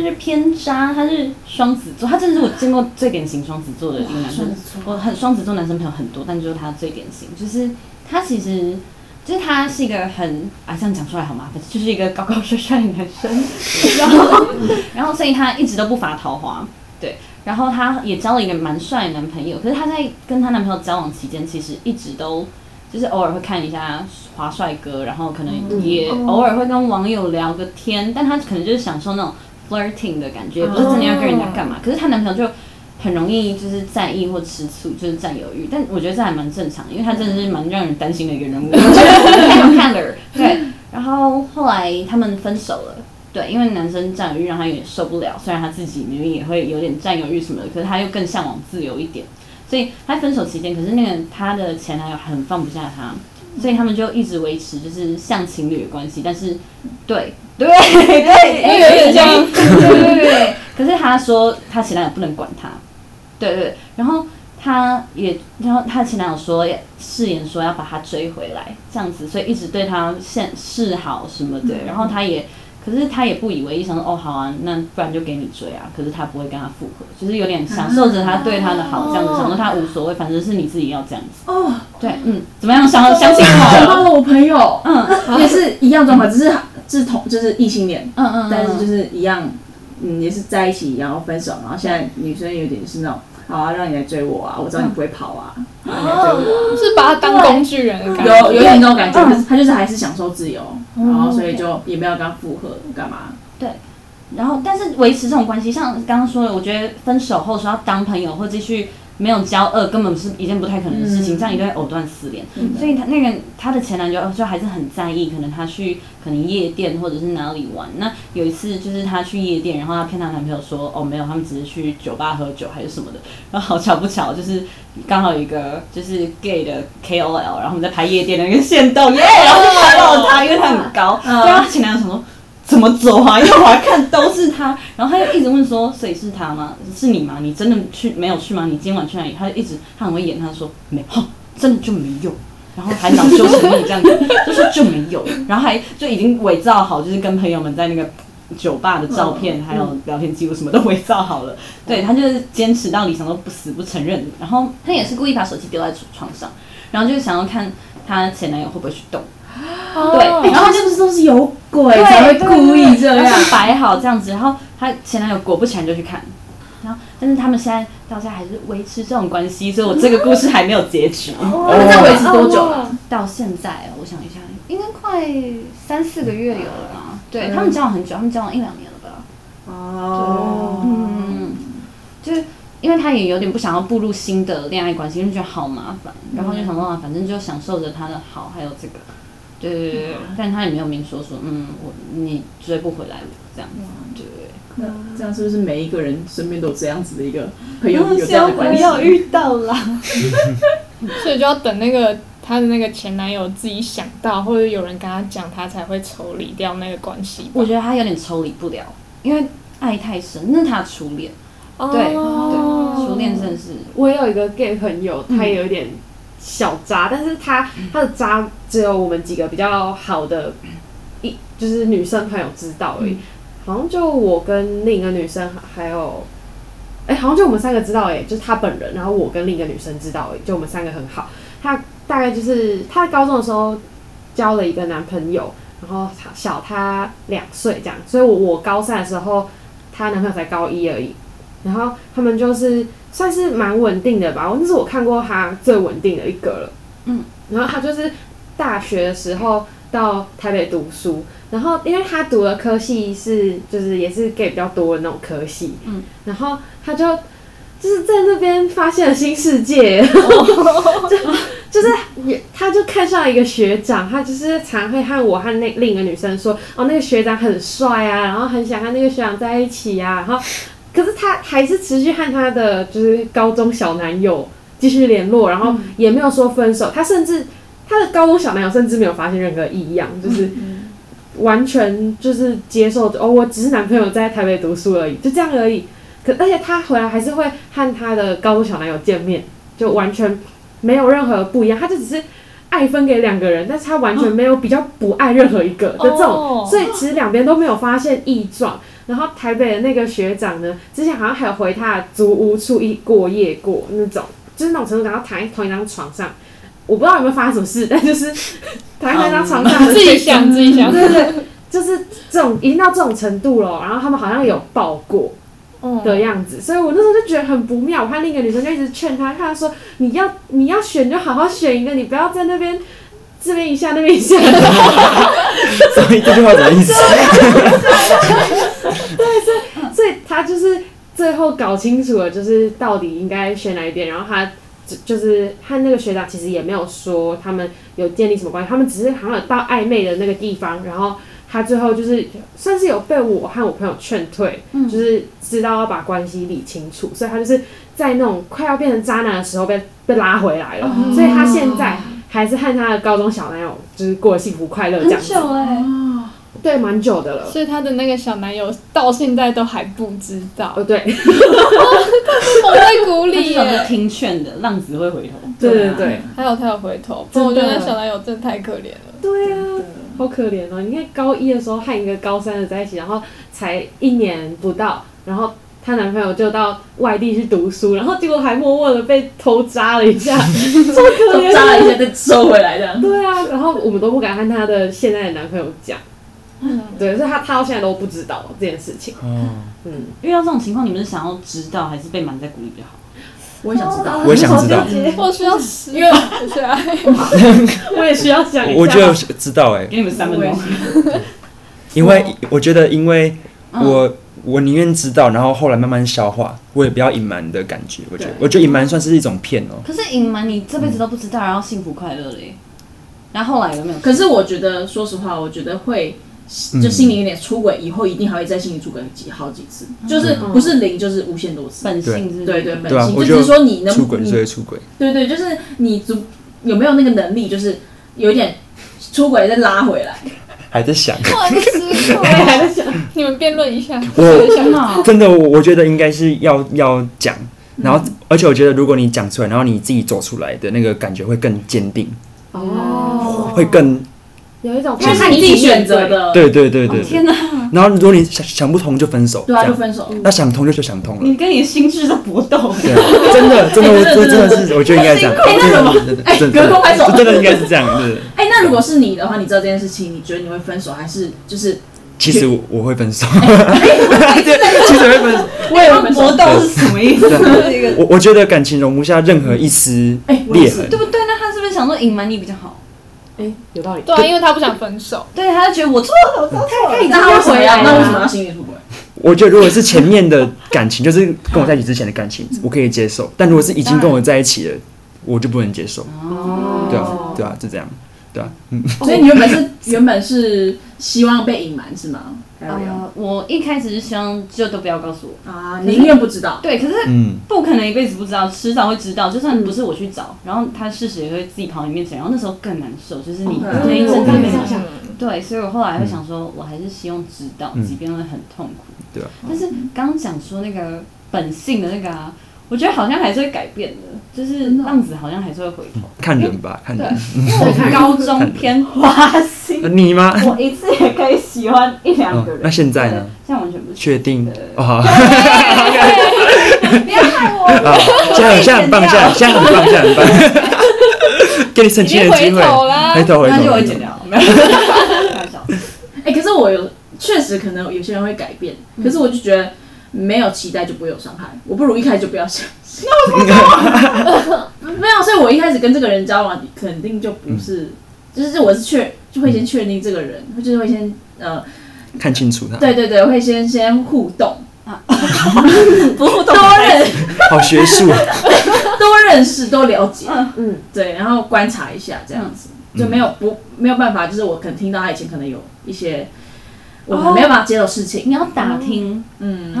就是偏渣，他是双子座，他真的是我见过最典型双子座的一个男生。我很双子座男生朋友很多，但就是他最典型，就是他其实就是他是一个很啊，这样讲出来好麻烦，就是一个高高帅帅的男生，然后然后所以他一直都不乏桃花，对，然后他也交了一个蛮帅的男朋友，可是他在跟他男朋友交往期间，其实一直都。就是偶尔会看一下华帅哥，然后可能也偶尔会跟网友聊个天，但他可能就是享受那种 flirting 的感觉，也不是真的要跟人家干嘛。可是她男朋友就很容易就是在意或吃醋，就是占有欲。但我觉得这还蛮正常，因为他真的是蛮让人担心的一个人物。看了，对。然后后来他们分手了，对，因为男生占有欲让他有点受不了。虽然他自己明明也会有点占有欲什么的，可是他又更向往自由一点。所以他分手期间，可是那个他的前男友很放不下他，所以他们就一直维持就是像情侣的关系。但是，对 对 对，有点像，对对对。可是他说他前男友不能管他，对对。然后他也，然后他前男友说誓言说要把他追回来，这样子，所以一直对他现示好什么的。然后他也。可是他也不以为意，想说哦好啊，那不然就给你追啊。可是他不会跟他复合，就是有点享受着他对他的好，这样子，想说他无所谓，反正是你自己要这样子。哦，对，嗯，怎么样？想相信我？想到了我朋友，嗯，也是一样状况，只是是同就是异性恋，嗯嗯，但是就是一样，嗯，也是在一起，然后分手，然后现在女生有点是那种。好啊，让你来追我啊！我知道你不会跑啊，让你来追我，是把他当工具人的感觉，有有点那种感觉。他他就是还是享受自由，然后所以就也没有跟他复合，干嘛？对。然后，但是维持这种关系，像刚刚说的，我觉得分手后说要当朋友或继续。没有交恶根本是一件不太可能的事情，这样一定会藕断丝连。所以她那个她的前男友就还是很在意，可能他去可能夜店或者是哪里玩。那有一次就是他去夜店，然后他骗他男朋友说哦没有，他们只是去酒吧喝酒还是什么的。然后好巧不巧，就是刚好有一个就是 gay 的 KOL，然后我们在拍夜店的那个线动耶，然后就拍到了他，因为他很高。对啊，前男友想说。怎么走啊？因为我还看都是他，然后他就一直问说：“谁是他吗？是你吗？你真的去没有去吗？你今晚去哪里？”他就一直他很会演，他说：“没有，真的就没有。”然后还恼羞成怒这样子，就说就没有，然后还就已经伪造好，就是跟朋友们在那个酒吧的照片，还有聊天记录什么都伪造好了。对他就是坚持到李想都不死不承认。然后他也是故意把手机丢在床上，然后就想要看他前男友会不会去动。对，然后是不是都是有鬼才会故意这样摆好这样子？然后他前男友果不其然就去看，然后但是他们现在到现在还是维持这种关系，所以我这个故事还没有结局。他们在维持多久了？到现在，我想一下，应该快三四个月有了吧？对他们交往很久，他们交往一两年了吧？哦，嗯，就是因为他也有点不想要步入新的恋爱关系，因为觉得好麻烦，然后就想办法，反正就享受着他的好，还有这个。对对对对，但他也没有明说说，嗯，我你追不回来我这样子，对对？那这样是不是每一个人身边都有这样子的一个朋友有这样的关系？没有遇到啦，所以就要等那个他的那个前男友自己想到，或者有人跟他讲，他才会抽离掉那个关系。我觉得他有点抽离不了，因为爱太深，那是他初恋，对对，初恋真的是。我也有一个 gay 朋友，他也有点。小渣，但是他他的渣只有我们几个比较好的一就是女生朋友知道而已，好像就我跟另一个女生还有，哎，好像就我们三个知道哎，就是他本人，然后我跟另一个女生知道，就我们三个很好。她大概就是他高中的时候交了一个男朋友，然后小她两岁这样，所以我我高三的时候，她男朋友才高一而已，然后他们就是。算是蛮稳定的吧，那是我看过他最稳定的一个了。嗯，然后他就是大学的时候到台北读书，然后因为他读的科系是就是也是 gay 比较多的那种科系，嗯，然后他就就是在那边发现了新世界，就就是也他就看上一个学长，他就是常会和我和那另一个女生说，哦，那个学长很帅啊，然后很想和那个学长在一起啊，然后。可是他还是持续和他的就是高中小男友继续联络，然后也没有说分手。他甚至他的高中小男友甚至没有发现任何异样，就是完全就是接受哦，我只是男朋友在台北读书而已，就这样而已。可而且他回来还是会和他的高中小男友见面，就完全没有任何不一样。他就只是。爱分给两个人，但是他完全没有比较不爱任何一个的这种，哦所以其实两边都没有发现异状。然后台北的那个学长呢，之前好像还有回他的租屋处一过夜过那种，就是那种程度，然后躺在同一张床上，我不知道有没有发生什么事，但就是 躺在同一张床上的自己想自己想，对对，就是这种已经到这种程度了，然后他们好像有抱过嗯的样子，所以我那时候就觉得很不妙。我看另一个女生就一直劝他，看他说你要你要选就好好选一个，你不要在那边这边一下那边一下。所以这句话什么意思？对所以他就是最后搞清楚了，就是到底应该选哪一边，然后他就就是和那个学长其实也没有说他们有建立什么关系，他们只是好像有到暧昧的那个地方，然后他最后就是算是有被我和我朋友劝退，就是知道要把关系理清楚，所以他就是在那种快要变成渣男的时候被被拉回来了，所以他现在还是和他的高中小男友就是过得幸福快乐这样子，哎，对，蛮久的了。所以她的那个小男友到现在都还不知道哦，，对，蒙在鼓他里至少是耶。听劝的，浪子会回头。对对对，还有他有回头，我觉得那小男友真的太可怜了。对啊，好可怜哦！你看高一的时候和一个高三的在一起，然后才一年不到，然后她男朋友就到外地去读书，然后结果还默默的被偷扎了一下，超可怜扎了一。下再收回来的。对啊，然后我们都不敢和她的现在的男朋友讲，嗯，对，所以他他到现在都不知道这件事情。嗯，嗯，遇到这种情况，你们是想要知道还是被瞒在鼓里比较好？我也想知道，我也想知道我需要十因为年下来，我也需要想一下。我觉得知道哎、给你们三分钟。因为我觉得，因为嗯我、我宁愿知道，然后后来慢慢消化，我也不要隐瞒的感觉。我觉得对，我觉得隐瞒算是一种骗哦、可是隐瞒你这辈子都不知道，然后幸福快乐嘞。然后后来有没有？可是我觉得，说实话，我觉得会就心里有点出轨，以后一定还会在心里出轨几好几次，就是不是零就是无限多次。本性是对对，本性就只是说你能出轨就是你会出轨。对对，就是你足有没有那个能力，就是有一点出轨再拉回来。还在想，我还在想，你们辩论一下。我真的？哦真的，我我觉得应该是要要讲，然后、而且我觉得如果你讲出来，然后你自己走出来的那个感觉会更坚定，哦，会更有一种因为是你自己选择的，对对对对对。天哪！然后如果你想想不通就分手，对啊，就分手。那想通就就想通了。你跟你心智在搏斗。对啊，真的真的，我这真的是，我觉得应该这样。哎那什么真的哎真的隔空拍手真的应该是这样。对，哎，那如果是你的话，你知道这件事情，你觉得你会分手，还是就是其实我我会分手，对，其实会分手。我也会？搏斗是什么意思？我我觉得感情容不下任何一丝哎裂痕对。不对？那他是不是想说隐瞒你比较好？哎，有道理。对啊，因为他不想分手。对，他就觉得我错了，我错了。那他为什么要？回来那为什么要心里出轨？我觉得如果是前面的感情，就是跟我在一起之前的感情，我可以接受；但如果是已经跟我在一起了，我就不能接受。哦对啊，对啊，就这样。对啊，嗯，所以你原本是原本是希望被隐瞒是吗？呃，我一开始是希望就都不要告诉我。啊，宁愿不知道。对，可是嗯，不可能一辈子不知道，迟早会知道。就算不是我去找，然后他事实也会自己跑你面前，然后那时候更难受，就是你哦那一阵子没有想对，所以我后来会想说，我还是希望知道，嗯即便会很痛苦。对啊。但是刚刚讲说那个本性的那个啊，我觉得好像还是会改变的，就是浪子好像还是会回头。看人吧，看人。，因为我高中 偏花你吗？我一次也可以喜欢一两个人。哦那现在呢对？现在完全不是。确定对哦，好，不要害我！好，现在现在很棒，现在现在很棒，现在很棒，给你澄已经回清的机会，头啦。回头回那就头会剪掉。没有，开玩笑。哎、可是我有确实可能有些人会改变，可是我就觉得没有期待就不会有伤害，我不如一开始就不要想。没有，所以我一开始跟这个人交往，肯定就不是，就是我是确就会先确定这个人，就是会先呃，看清楚他，对对对，会先先互动。啊，不互动多认。好学术啊，多认识多了解，嗯，对，然后观察一下这样子，就没有不没有办法，就是我可能听到他以前可能有一些我没有办法接受的事情，你要打听，嗯，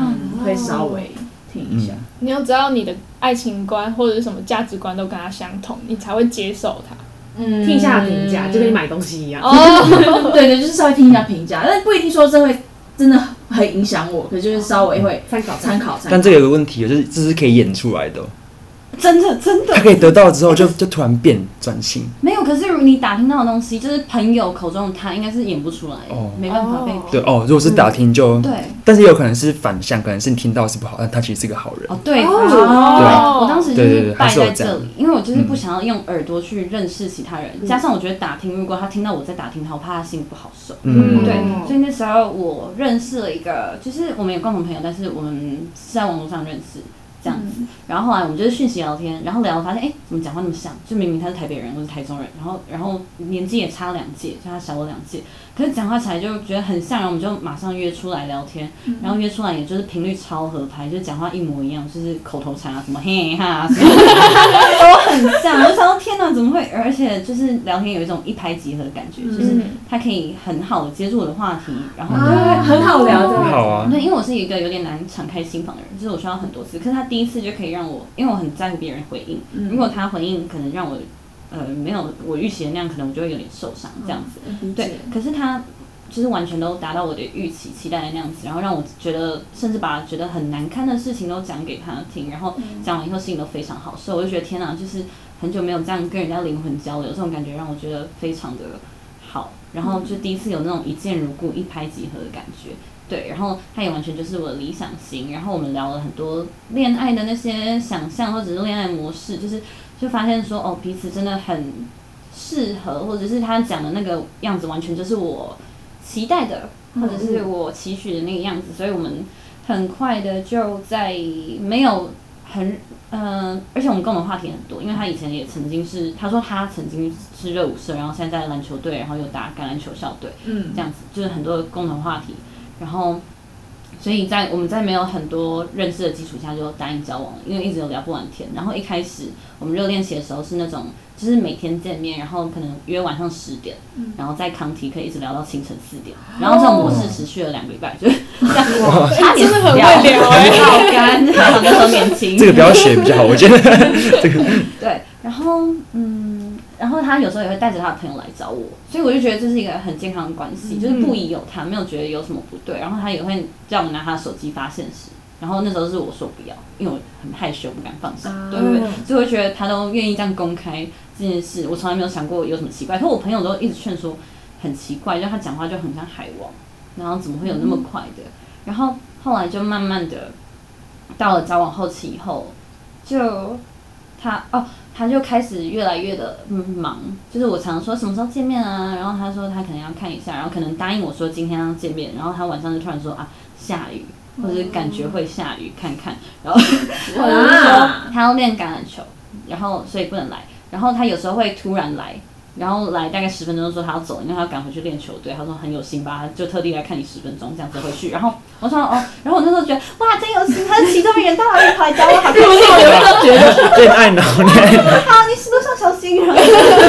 会稍微听一下。你要知道你的爱情观或者是什么价值观都跟他相同，你才会接受他。嗯听一下评价，就跟你买东西一样。哦，对对，就是稍微听一下评价，但不一定说这会真的很影响我，可就是稍微会参考参考参考。但这有个问题，就是这是可以演出来的哦，真的真的他可以得到之后就就突然变转性。没有。可是如你打听到的东西，就是朋友口中的他，应该是演不出来，哦没办法被哦对哦，如果是打听就，对。但是也有可能是反向，可能是你听到是不好，但他其实是个好人。哦，对，哦对对我当时就对对对是败还是有这样在这里，因为我就是不想要用耳朵去认识其他人，嗯加上我觉得打听，如果他听到我在打听他，我怕他心里不好受。嗯，对哦，所以那时候我认识了一个，就是我们有共同朋友，但是我们是在网络上认识这样子。然后后来我们就是讯息聊天，然后聊发现，哎，怎么讲话那么像？就明明他是台北人，我是台中人，然后然后年纪也差两届，就他小我两届，可是讲话起来就觉得很像，然后我们就马上约出来聊天，然后约出来也就是频率超合拍，就是讲话一模一样，就是口头禅啊，什么嘿哈，什么都很像。我 就想到天哪，怎么会？而且就是聊天有一种一拍即合的感觉，就是他可以很好的接住我的话题，然后啊，很好聊的，很好啊。对，因为我是一个有点难敞开心房的人，就是我需要很多次，可是他第一次就可以让我，因为我很在乎别人回应，如果他回应可能让我呃没有我预期的那样，可能我就会有点受伤这样子。对，可是他就是完全都达到我的预期期待的那样子，然后让我觉得甚至把觉得很难堪的事情都讲给他听，然后讲完以后心情都非常好所以，我就觉得天哪，就是很久没有这样跟人家灵魂交流，这种感觉让我觉得非常的好，然后就第一次有那种一见如故、一拍即合的感觉。对，然后他也完全就是我的理想型，然后我们聊了很多恋爱的那些想象或者是恋爱模式，就是就发现说哦彼此真的很适合，或者是他讲的那个样子完全就是我期待的，或者是我期许的那个样子，所以我们很快的就在没有很嗯、呃而且我们共同话题很多，因为他以前也曾经是他说他曾经是热舞社，然后现在在篮球队，然后又打橄榄球校队，嗯这样子就是很多的共同话题，然后。所以在我们在没有很多认识的基础下就答应交往了，因为一直有聊不完天。然后一开始我们热恋期的时候是那种，就是每天见面，然后可能约晚上十点，然后在康体可以一直聊到清晨四点，然后这种模式持续了两个礼拜，就是这样，差点真的很死掉会聊欸好干，好那时候年轻，这个不要学比较好，我觉得这个。对，然后嗯，然后他有时候也会带着他的朋友来找我，所以我就觉得这是一个很健康的关系，就是不疑有他，没有觉得有什么不对。然后他也会叫我拿他的手机发现实，然后那时候是我说不要，因为我很害羞，不敢放手，对对对，所以我觉得他都愿意这样公开这件事，我从来没有想过有什么奇怪。可我朋友都一直劝说很奇怪，就他讲话就很像海王，然后怎么会有那么快的？然后后来就慢慢的到了交往后期以后，就他哦，他就开始越来越的嗯忙，就是我常说什么时候见面啊，然后他说他可能要看一下，然后可能答应我说今天要见面，然后他晚上就突然说啊下雨，或者是感觉会下雨，看看，然后或者是说他要练橄榄球，然后所以不能来，然后他有时候会突然来。然后来大概十分钟说他要走，因为他要赶回去练球队。他说很有心吧，就特地来看你十分钟，这样子回去。然后我说哦，然后我那时候觉得哇，真有心，他是其中一个人，他还跑来找我，好开心。我就觉得恋爱脑，恋爱脑，好，你是路上小心。然后就就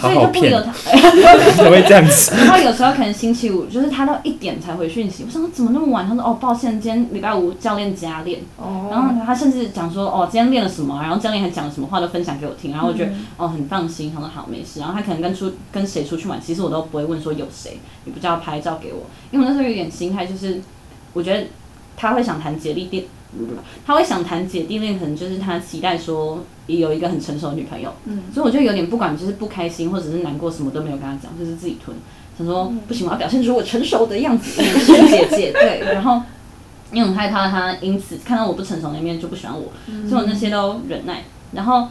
所以就不由他。怎么会这样子？然后有时候可能星期五，就是他到一点才回讯息。我想说怎么那么晚？他说哦，抱歉，今天礼拜五教练加练。哦然后他甚至讲说哦，今天练了什么，然后教练还讲了什么话都分享给我听。然后我觉得、哦很放心，他说好没事。然后他可能跟出跟谁出去玩，其实我都不会问说有谁，也不叫他拍照给我，因为我那时候有点心态就是，我觉得他会想谈姐弟恋。他会想谈姐弟恋，可能就是他期待说有一个很成熟的女朋友，嗯，所以我就有点不管，就是不开心或者是难过，什么都没有跟他讲，就是自己吞。想说不行，我要表现出我成熟的样子，姐姐。对，然后因为我害怕他因此看到我不成熟的一面就不喜欢我，所以我那些都忍耐。然后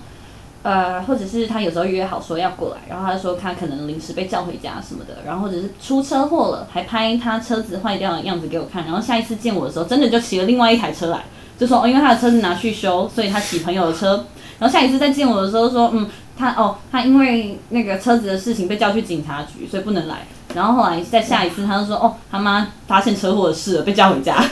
呃，或者是他有时候约好说要过来，然后他说他可能临时被叫回家什么的，然后或者是出车祸了，还拍他车子坏掉的样子给我看，然后下一次见我的时候，真的就骑了另外一台车来，就说哦，因为他的车子拿去修，所以他骑朋友的车，然后下一次再见我的时候说，嗯，他哦，他因为那个车子的事情被叫去警察局，所以不能来。然后后来再下一次，他就说哦，他妈发现车祸的事了，被叫回家。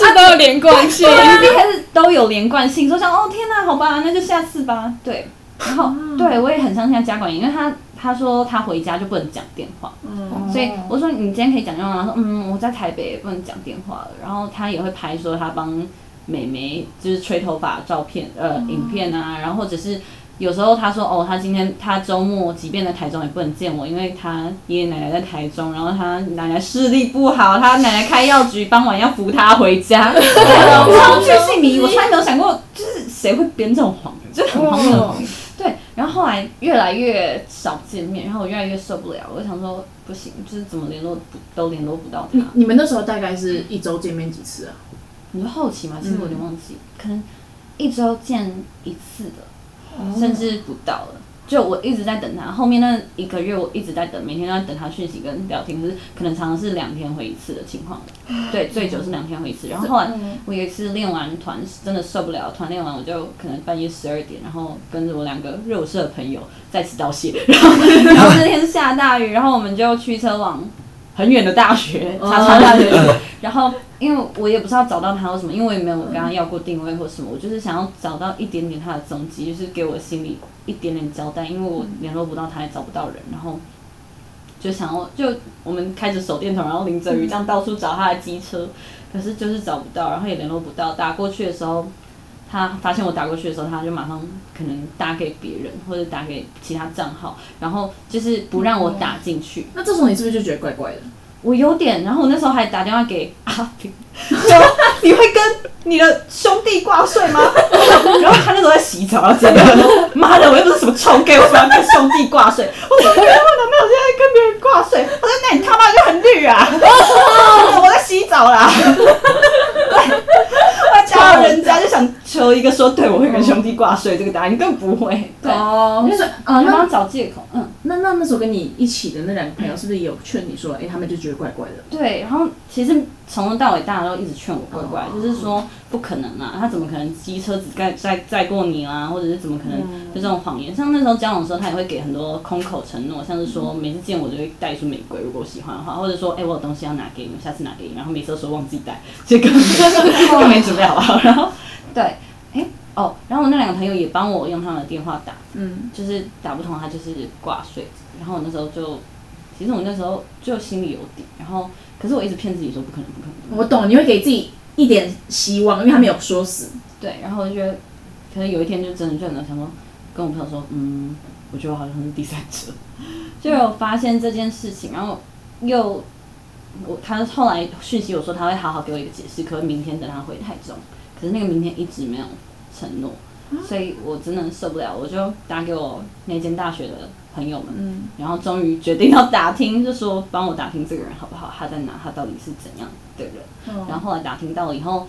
事都有连贯性。对，一开始都有连贯性，说想哦天哪，好吧，那就下次吧。对，然后、对我也很相信他家管严，因为他他说他回家就不能讲电话，嗯，所以我说你今天可以讲电话吗？他说嗯，我在台北也不能讲电话了。然后他也会拍说他帮美眉就是吹头发照片呃、影片啊，然后或者是。有时候他说哦，他今天他周末即便在台中也不能见我，因为他爷爷奶奶在台中，然后他奶奶视力不好，他奶奶开药局，傍晚要扶他回家。超巨细迷，我从来没有想过，就是谁会编这种谎言？就很荒谬的谎言。对，然后后来越来越少见面，然后我越来越受不了，我就想说不行，就是怎么联络不都联络不到他。你 你们那时候大概是一周见面几次啊？你说后期嘛，其实我有点忘记，可能一周见一次的，甚至不到了。就我一直在等他，后面那一个月我一直在等，每天都在等他讯息跟聊天，是可能常常是两天回一次的情况。对，最久是两天回一次。然后后来我有一次练完团真的受不了，团练完我就可能半夜十二点，然后跟着我两个热社朋友再次道谢。然后然后那天是下大雨，然后我们就驱车往很远的大学，叉叉大学。然后因为我也不知道找到他或什么，因为我也没有跟他要过定位或什么，我就是想要找到一点点他的踪迹，就是给我心里一点点交代，因为我联络不到他，也找不到人，然后就想要就我们开着手电筒，然后淋着雨这样到处找他的机车，可是就是找不到，然后也联络不到。打过去的时候，他发现我打过去的时候，他就马上可能打给别人或者打给其他账号，然后就是不让我打进去。那这时候你是不是就觉得怪怪的？我有点，然后我那时候还打电话给阿平，说你会跟你的兄弟挂睡吗？然后他那时候在洗澡，然后接电话说：“妈的，我又不是什么臭 gay，我怎么要跟兄弟挂睡？”我说：“我男朋友现在跟别人挂睡。”他说：“那你他妈就很绿啊！”我在洗澡啦。对，我叫人家就想求一个说对我会跟兄弟挂睡这个答案，你更不会。对，哦，就是啊，那你帮他找借口，嗯。那那那时候跟你一起的那两个朋友，是不是也有劝你说，哎、他们就觉得怪怪的？对，然后其实从头到尾大家都一直劝我怪怪，就是说不可能啊，他怎么可能机车子载载载过你啊，或者是怎么可能就这种谎言？像那时候交往的时候，他也会给很多空口承诺，像是说每次见我就会带一束玫瑰，如果我喜欢的话，或者说哎、我有东西要拿给你们，下次拿给你，然后每次都说忘记带，这个 根本没准备好好，然后对，哎、哦，然后我那两个朋友也帮我用他们的电话打，嗯，就是打不通，他就是挂睡。然后我那时候就，其实我那时候就心里有底，然后可是我一直骗自己说不可能，不可能。我懂，你会给自己一点希望，因为他没有说死。对，然后我就觉得，可能有一天就真的真的想说，跟我朋友说，嗯，我觉得我好像是第三者，就有发现这件事情，然后又我他后来讯息我说他会好好给我一个解释，可是明天等他回台中，可是那个明天一直没有承诺，所以我真的受不了，我就打给我那间大学的朋友们，嗯，然后终于决定要打听，就说帮我打听这个人好不好，他在哪，他到底是怎样的人。然后后来打听到了以后，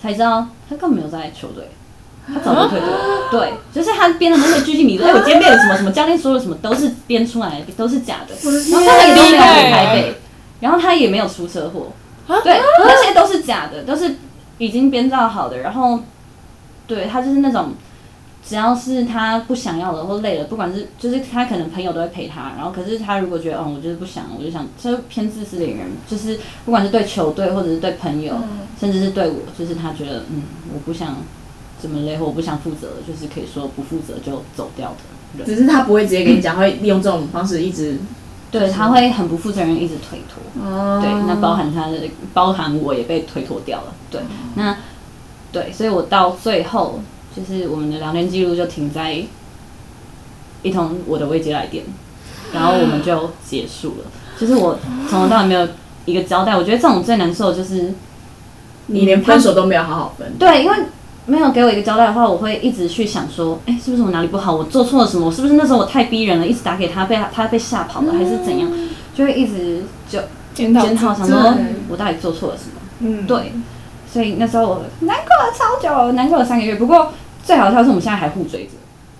才知道他根本没有在球队，他早就退队了。对，就是他编的那些剧情里，哎，我今天练了什么什么，教练说了什么，都是编出来的，都是假的。然后他也都没有回台北，然后他也没有出车祸，对，那些都是假的，都是已经编造好的。然后，对他就是那种。只要是他不想要的或累了，不管是就是他可能朋友都会陪他，然后可是他如果觉得嗯我就是不想，我就想就是偏自私的人，就是不管是对球队或者是对朋友，甚至是对我，就是他觉得嗯我不想这么累或我不想负责，就是可以说不负责就走掉的人。只是他不会直接跟你讲，会利用这种方式一直。对，他会很不负责任，一直推脱。哦对，那包含他的，包含我也被推脱掉了。对，那对，所以我到最后就是我们的聊天记录就停在一通我的未接来电，然后我们就结束了。就是我从头到尾没有一个交代，我觉得这种最难受的就是你连分手都没有好好分。对，因为没有给我一个交代的话，我会一直去想说，哎、是不是我哪里不好？我做错了什么？我是不是那时候我太逼人了？一直打给他，被他他被吓跑了，还是怎样？就会一直就检讨检讨，想说我到底做错了什么？嗯，对，所以那时候我难过了超久，难过了三个月。不过最好笑的是，我们现在还互追着。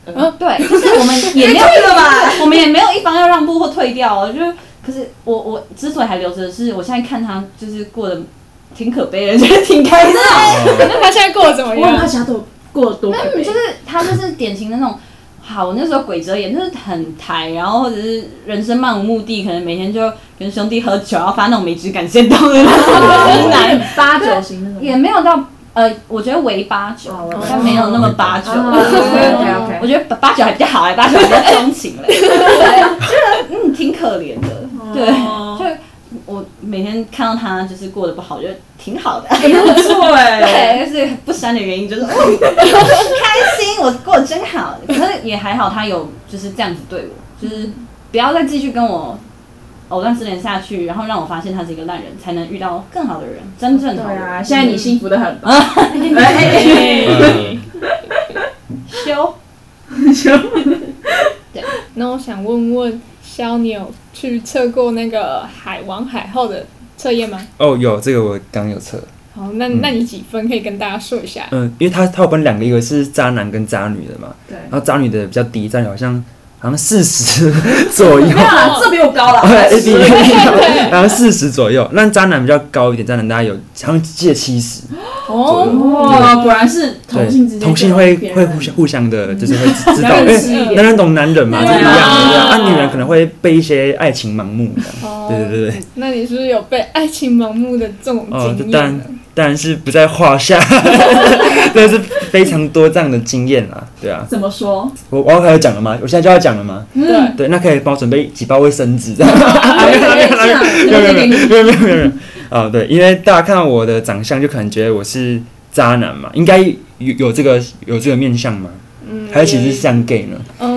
嗯对，就是我们也没有 我们也没有一方要让步或退掉哦。就是，可是我我之所以还留着，是我现在看他就是过得挺可悲的，觉得挺开心的。那他现在过得怎么样我问他样？其他都过得多可悲就。是他就是典型的那种。好，我那时候鬼遮眼，就是很台，然后或者是人生漫无目的，可能每天就跟兄弟喝酒，然后发那种没质感线动的那种直男，八九型那种。也没有到呃，我觉得为八九哦，但没有那么八九。我觉得八九还比较好，哎，八九比较钟情嘞，对，觉得嗯挺可怜的，对，就我每天看到他就是过得不好，觉得挺好的。不错哎。对，就是不删的原因就是，哦开心，我过得真好。可是也还好，他有就是这样子对我，就是不要再继续跟我藕断丝连下去，然后让我发现他是一个烂人，才能遇到更好的人，真正好的人。对啊，现在你幸福的很。哎哎哎修。那我想问问肖，你有去测过那个海王海后的测验吗？哦，有这个我刚有测。好，那那你几分可以跟大家说一下？嗯，因为他他有分两个，一个是渣男跟渣女的嘛。对。然后渣女的比较低，渣女好像好像四十左右。没有啊，这比我高了。然后 四十左右，那渣男比较高一点，渣男大概有好像借七十。哦，果然是同性之间，同性会会互相互相的，就是会 知道，因为男人懂男人嘛，是一样的。啊，女人可能会被一些爱情盲目，对对对对。那你是不是有被爱情盲目的这种经验？当然是不在话下，真的是非常多这样的经验啊，对啊。怎么说？我我要开始讲了吗？我现在就要讲了吗？对对，那可以帮我准备几包卫生纸，这样。没有没有没有没有没有没有啊，对，因为大家看到我的长相，就可能觉得我是渣男嘛，应该有有这个有这个面相吗？嗯，还是其实像 gay 呢？嗯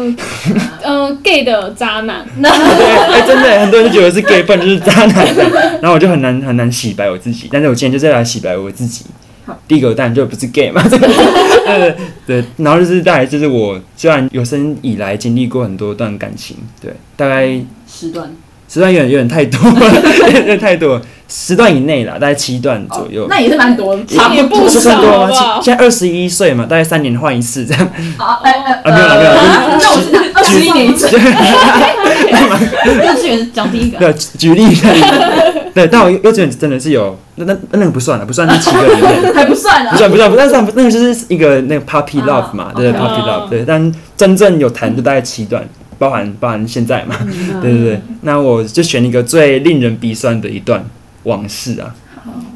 嗯，gay 的渣男。对，哎，真的很多人就觉得是 gay，不然就是渣男。然后我就很难很难洗白我自己，但是我今天就是来洗白我自己。第一个当然就不是 gay 嘛，对对。然后就是大概就是我虽然有生以来经历过很多段感情，对，大概十段，十段有点 有点太多，有点太多。十段以内啦，大概七段左右，那也是蛮多，差不多算多吗？现在二十一岁嘛，大概三年换一次这样。啊，哎哎，没有了没有了，那我二十一年一次。幼稚园讲第一个。对，举例一下。对，但我幼稚园真的是有，那那那个不算了，不算那七个里面，还不算啊，不算不算，不算那个就是一个那个 puppy love 嘛，对 puppy love，对，但真正有谈就大概七段，包含包含现在嘛，对对对。那我就选一个最令人鼻酸的一段。往事啊，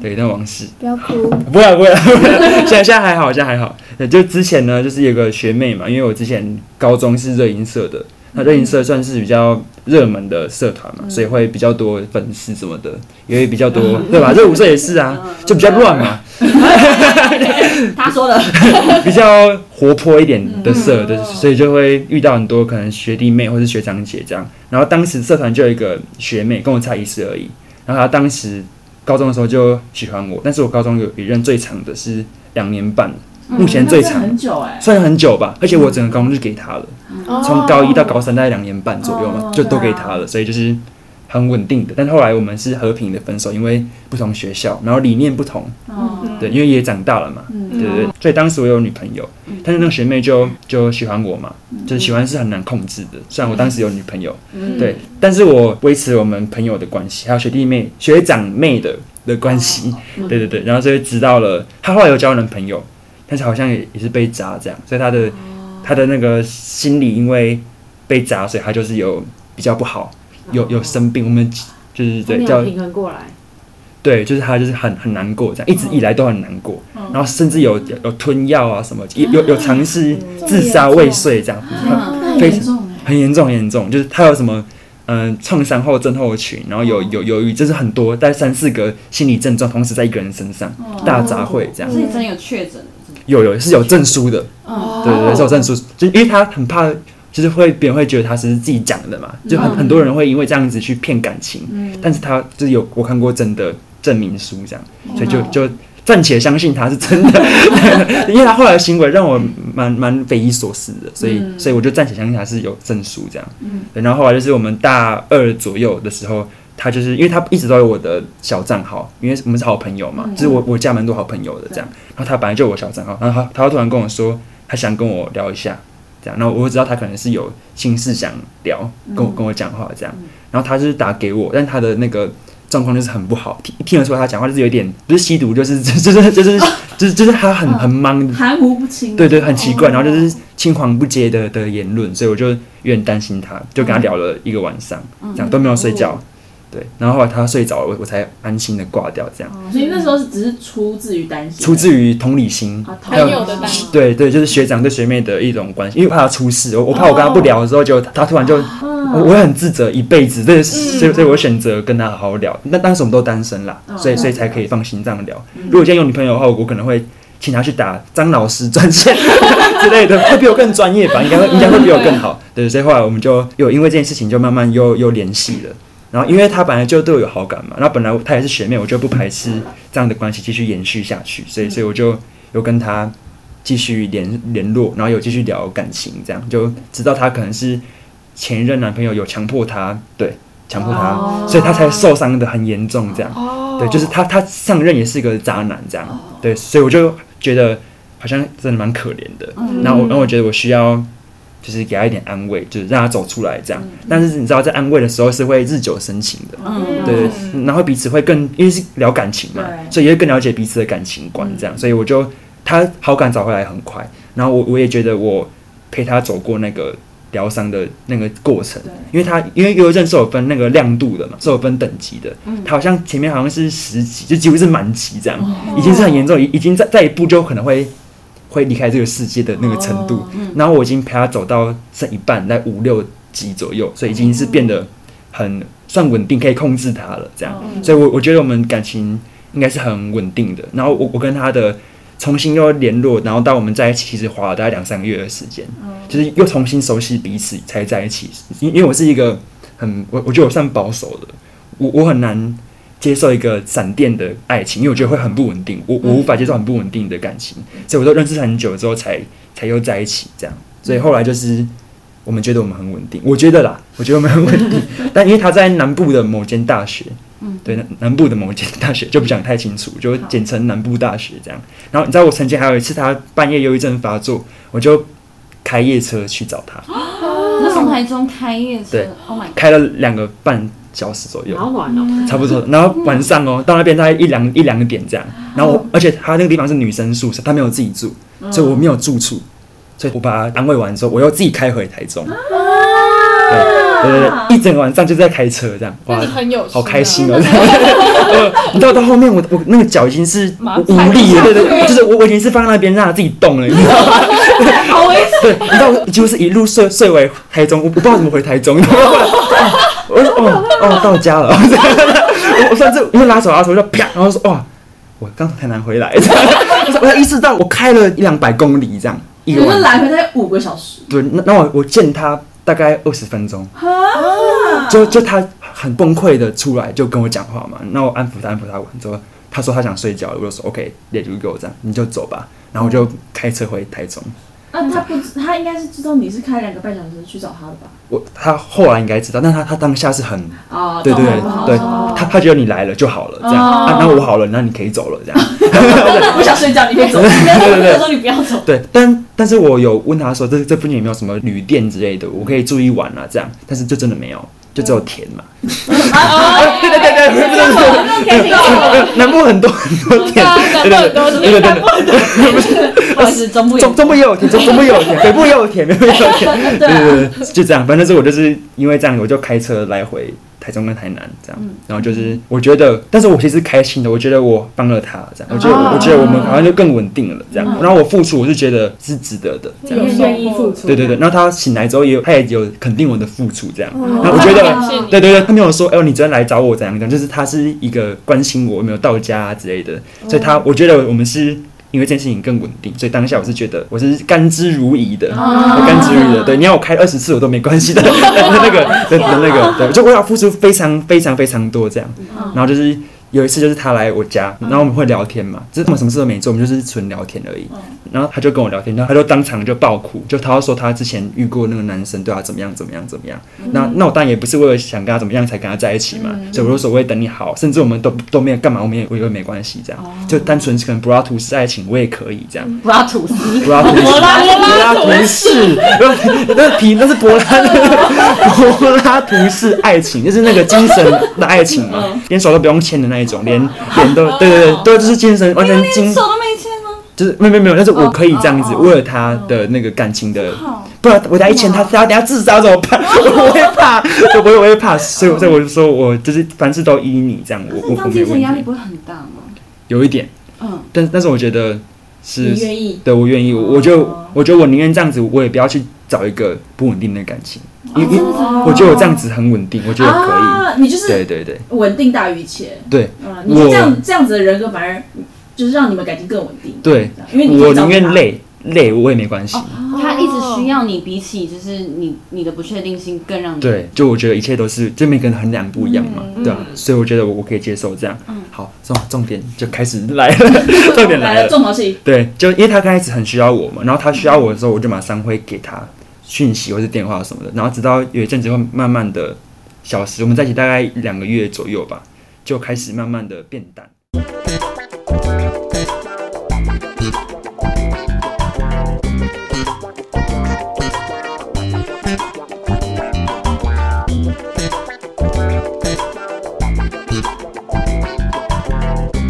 对，一段往事，不要哭，不 要不要，现在现在还好，现在还好。就之前呢，就是有个学妹嘛，因为我之前高中是热音社的，那热音社算是比较热门的社团嘛，所以会比较多粉丝什么的，也会比较多，对吧？热舞社也是啊，就比较乱嘛。他说的，比较活泼一点的社，对，所以就会遇到很多可能学弟妹或是学长姐这样。然后当时社团就有一个学妹，跟我差一岁而已。然后她当时高中的时候就喜欢我，但是我高中有一任最长的是两年半，目前最长，很久哎，算很久吧。而且我整个高中就给他了，从高一到高三大概两年半左右嘛，就都给他了，所以就是很稳定的。但后来我们是和平的分手，因为不同学校，然后理念不同，对，因为也长大了嘛，对对对。所以当时我有女朋友，但是那个学妹就就喜欢我嘛，就是喜欢是很难控制的。虽然我当时有女朋友，对，但是我维持我们朋友的关系，还有学弟妹、学长妹的的关系，对对对。然后所以知道了，她后来有交男朋友，但是好像也也是被砸这样，所以他的他的那个心理因为被砸，所以他就是有比较不好，有有生病。我们就是对叫平衡过来。对，就是他，就是很很难过，这样一直以来都很难过，然后甚至有有吞药啊什么，有有尝试自杀未遂这样，非常很严重很严重，就是他有什么嗯创伤后症候群，然后有有犹豫，就是很多，大概三四个心理症状同时在一个人身上大杂烩这样。是真有确诊？有有是有证书的，对对对，是有证书，就因为他很怕，就是会别人会觉得他是自己讲的嘛，就很很多人会因为这样子去骗感情，嗯。但是他就是有我看过真的。证明书这样，所以就就暂且相信他是真的，因为他后来的行为让我蛮蛮匪夷所思的，所以所以我就暂且相信他是有证书这样。嗯，然后后来就是我们大二左右的时候，他就是因为他一直都有我的小账号，因为我们是好朋友嘛，就是我我加蛮多好朋友的这样。然后他本来就有我小账号，然后他他突然跟我说他想跟我聊一下，这样，然后我知道他可能是有心事想聊，跟我跟我讲话这样。然后他就是打给我，但他的那个。状况就是很不好，听听得出来他讲话就是有点不是吸毒，就是 就是就是就是就是他很很忙，含糊不清，对对，很奇怪，然后就是青黄不接的的言论，所以我就有点担心他，就跟他聊了一个晚上，这样都没有睡觉。对，然后后来他睡着了，我我才安心的挂掉，这样。所以那时候是只是出自于担心，出自于同理心，还有的担心。对对，就是学长对学妹的一种关系，因为怕他出事，我我怕我跟他不聊的时候，就他突然就，我我很自责一辈子，对，所以所以我选择跟他好好聊。那当时我们都单身啦，所以所以才可以放心这样聊。如果现在有女朋友的话，我可能会请他去打张老师专线 之类的，会比我更专业吧？应该会应该会比我更好。对，所以后来我们就有因为这件事情就慢慢又又联系了。然后，因为他本来就对我有好感嘛，然后本来他也是学妹，我就不排斥这样的关系继续延续下去，所以，所以我就有跟他继续联联络，然后有继续聊感情，这样就知道他可能是前任男朋友有强迫他，对，强迫他，所以他才受伤的很严重，这样，对，就是他他上任也是一个渣男，这样，对，所以我就觉得好像真的蛮可怜的，然后我然后我觉得我需要。就是给他一点安慰，就是让他走出来这样。但是你知道，在安慰的时候是会日久生情的，对对。然后彼此会更因为是聊感情嘛，所以也会更了解彼此的感情观这样。所以我就他好感找回来很快，然后我我也觉得我陪他走过那个疗伤的那个过程，因为他因为忧郁症是有分那个亮度的嘛，是有分等级的。他好像前面好像是十级，就几乎是满级这样，已经是很严重，已已经在再一步就可能会。会离开这个世界的那个程度，然后我已经陪他走到剩一半，在五六级左右，所以已经是变得很算稳定，可以控制他了。这样，所以我我觉得我们感情应该是很稳定的。然后我我跟他的重新又联络，然后到我们在一起，其实花了大概两三个月的时间，就是又重新熟悉彼此才在一起。因因为我是一个很我我觉得我算保守的，我我很难。接受一个闪电的爱情，因为我觉得会很不稳定，我我无法接受很不稳定的感情，所以我都认识很久之后才才又在一起这样，所以后来就是我们觉得我们很稳定，我觉得啦，我觉得我们很稳定，但因为他在南部的某间大学，嗯，对，南部的某间大学就不讲太清楚，就简称南部大学这样。然后你知道我曾经还有一次他半夜忧郁症发作，我就开夜车去找他，那从台中开夜车，对，开了两个半。小时左右，好暖哦，差不多。然后晚上哦，到那边大概一两一两点这样。然后，而且他那个地方是女生宿舍，他没有自己住，所以我没有住处。所以我把他安慰完之后，我又自己开回台中。对对对，一整个晚上就在开车这样，哇，很有好开心哦。你知道到后面，我我那个脚已经是无力了，对对，就是我我已经是放在那边让它自己动了，你知道吗？好危险。对，你知道几乎是一路睡睡回台中，我我不知道怎么回台中。我说哦哦到家了，我我甚至因为拉手拉手就啪，然后说哇，我刚从台南回来，我才意识到我开了一两百公里这样，一个来回大概五个小时。对，那那我我见他大概二十分钟，就就他很崩溃的出来就跟我讲话嘛，那我安抚他安抚他完之后，他说他想睡觉，我就说 OK，let you go 这样，你就走吧，然后我就开车回台中。那他不，他应该是知道你是开两个半小时去找他的吧？我他后来应该知道，但他他当下是很啊，对对对对，他他觉得你来了就好了，这样啊，那我好了，那你可以走了，这样。我想睡觉，你可以走。对 对对，说你不要走。对，但但是我有问他说，这这附近有没有什么旅店之类的，我可以住一晚啊，这样，但是就真的没有。就只有田嘛，对对对对，不是南部很多很多田，对对对对对，不是，不是中部中中部也有田，中中部也有田，北部也有田，北部也有田，对对对，就这样，反正是我就是因为这样，我就开车来回。台中跟台南这样，然后就是我觉得，但是我其实开心的，我觉得我帮了他这样，我觉得我觉得我们好像就更稳定了这样，然后我付出我是觉得是值得的，这样。愿意付出，对对对，然后他醒来之后也有，他也有肯定我的付出这样，然后我觉得，对对对，他没有说，哎，你昨天来找我怎样怎样，就是他是一个关心我有没有到家之类的，所以他我觉得我们是。因为这件事情更稳定，所以当下我是觉得我是甘之如饴的，甘之如饴的。对，你要我开二十次我都没关系的，那个的那个，对，就我要付出非常非常非常多这样，然后就是。有一次就是他来我家，然后我们会聊天嘛，就是我们什么事都没做，我们就是纯聊天而已。然后他就跟我聊天，然后他就当场就爆哭，就他说他之前遇过那个男生对他怎么样怎么样怎么样。那那我当然也不是为了想跟他怎么样才跟他在一起嘛，所以我就说我会等你好，甚至我们都都没有干嘛，我们也我也没关系这样，就单纯可能柏拉图式爱情我也可以这样。柏拉图式，柏拉图式，柏拉图式，那是皮，那是柏拉 柏拉图式爱情，就是那个精神的爱情嘛，连手都不用牵的那一种，连脸。都对对对，都就是精神完全精，手都没牵吗？就是没有没有没有，但是我可以这样子，为了他的那个感情的，不然我等下一牵他，他等下自杀怎么办？我会怕，我我会怕，所以所以我就说我就是凡事都依你这样，我我我精神压力不会很大吗？有一点，嗯，但但是我觉得是愿意，对我愿意，我就我觉得我宁愿这样子，我也不要去找一个不稳定的感情。因为我觉得我这样子很稳定，我觉得可以。你就是对对对，稳定大于一切。对，嗯，你这样这样子的人格反而就是让你们感情更稳定。对，因为我宁愿累累，我也没关系。他一直需要你，比起就是你你的不确定性更让你对。就我觉得一切都是，这每个人衡量不一样嘛，对啊，所以我觉得我我可以接受这样。嗯好，重重点就开始来了，重点来了，重头戏。对，就因为他刚开始很需要我嘛，然后他需要我的时候，我就马上会给他讯息或是电话什么的，然后直到有一阵子会慢慢的消失。我们在一起大概两个月左右吧，就开始慢慢的变淡。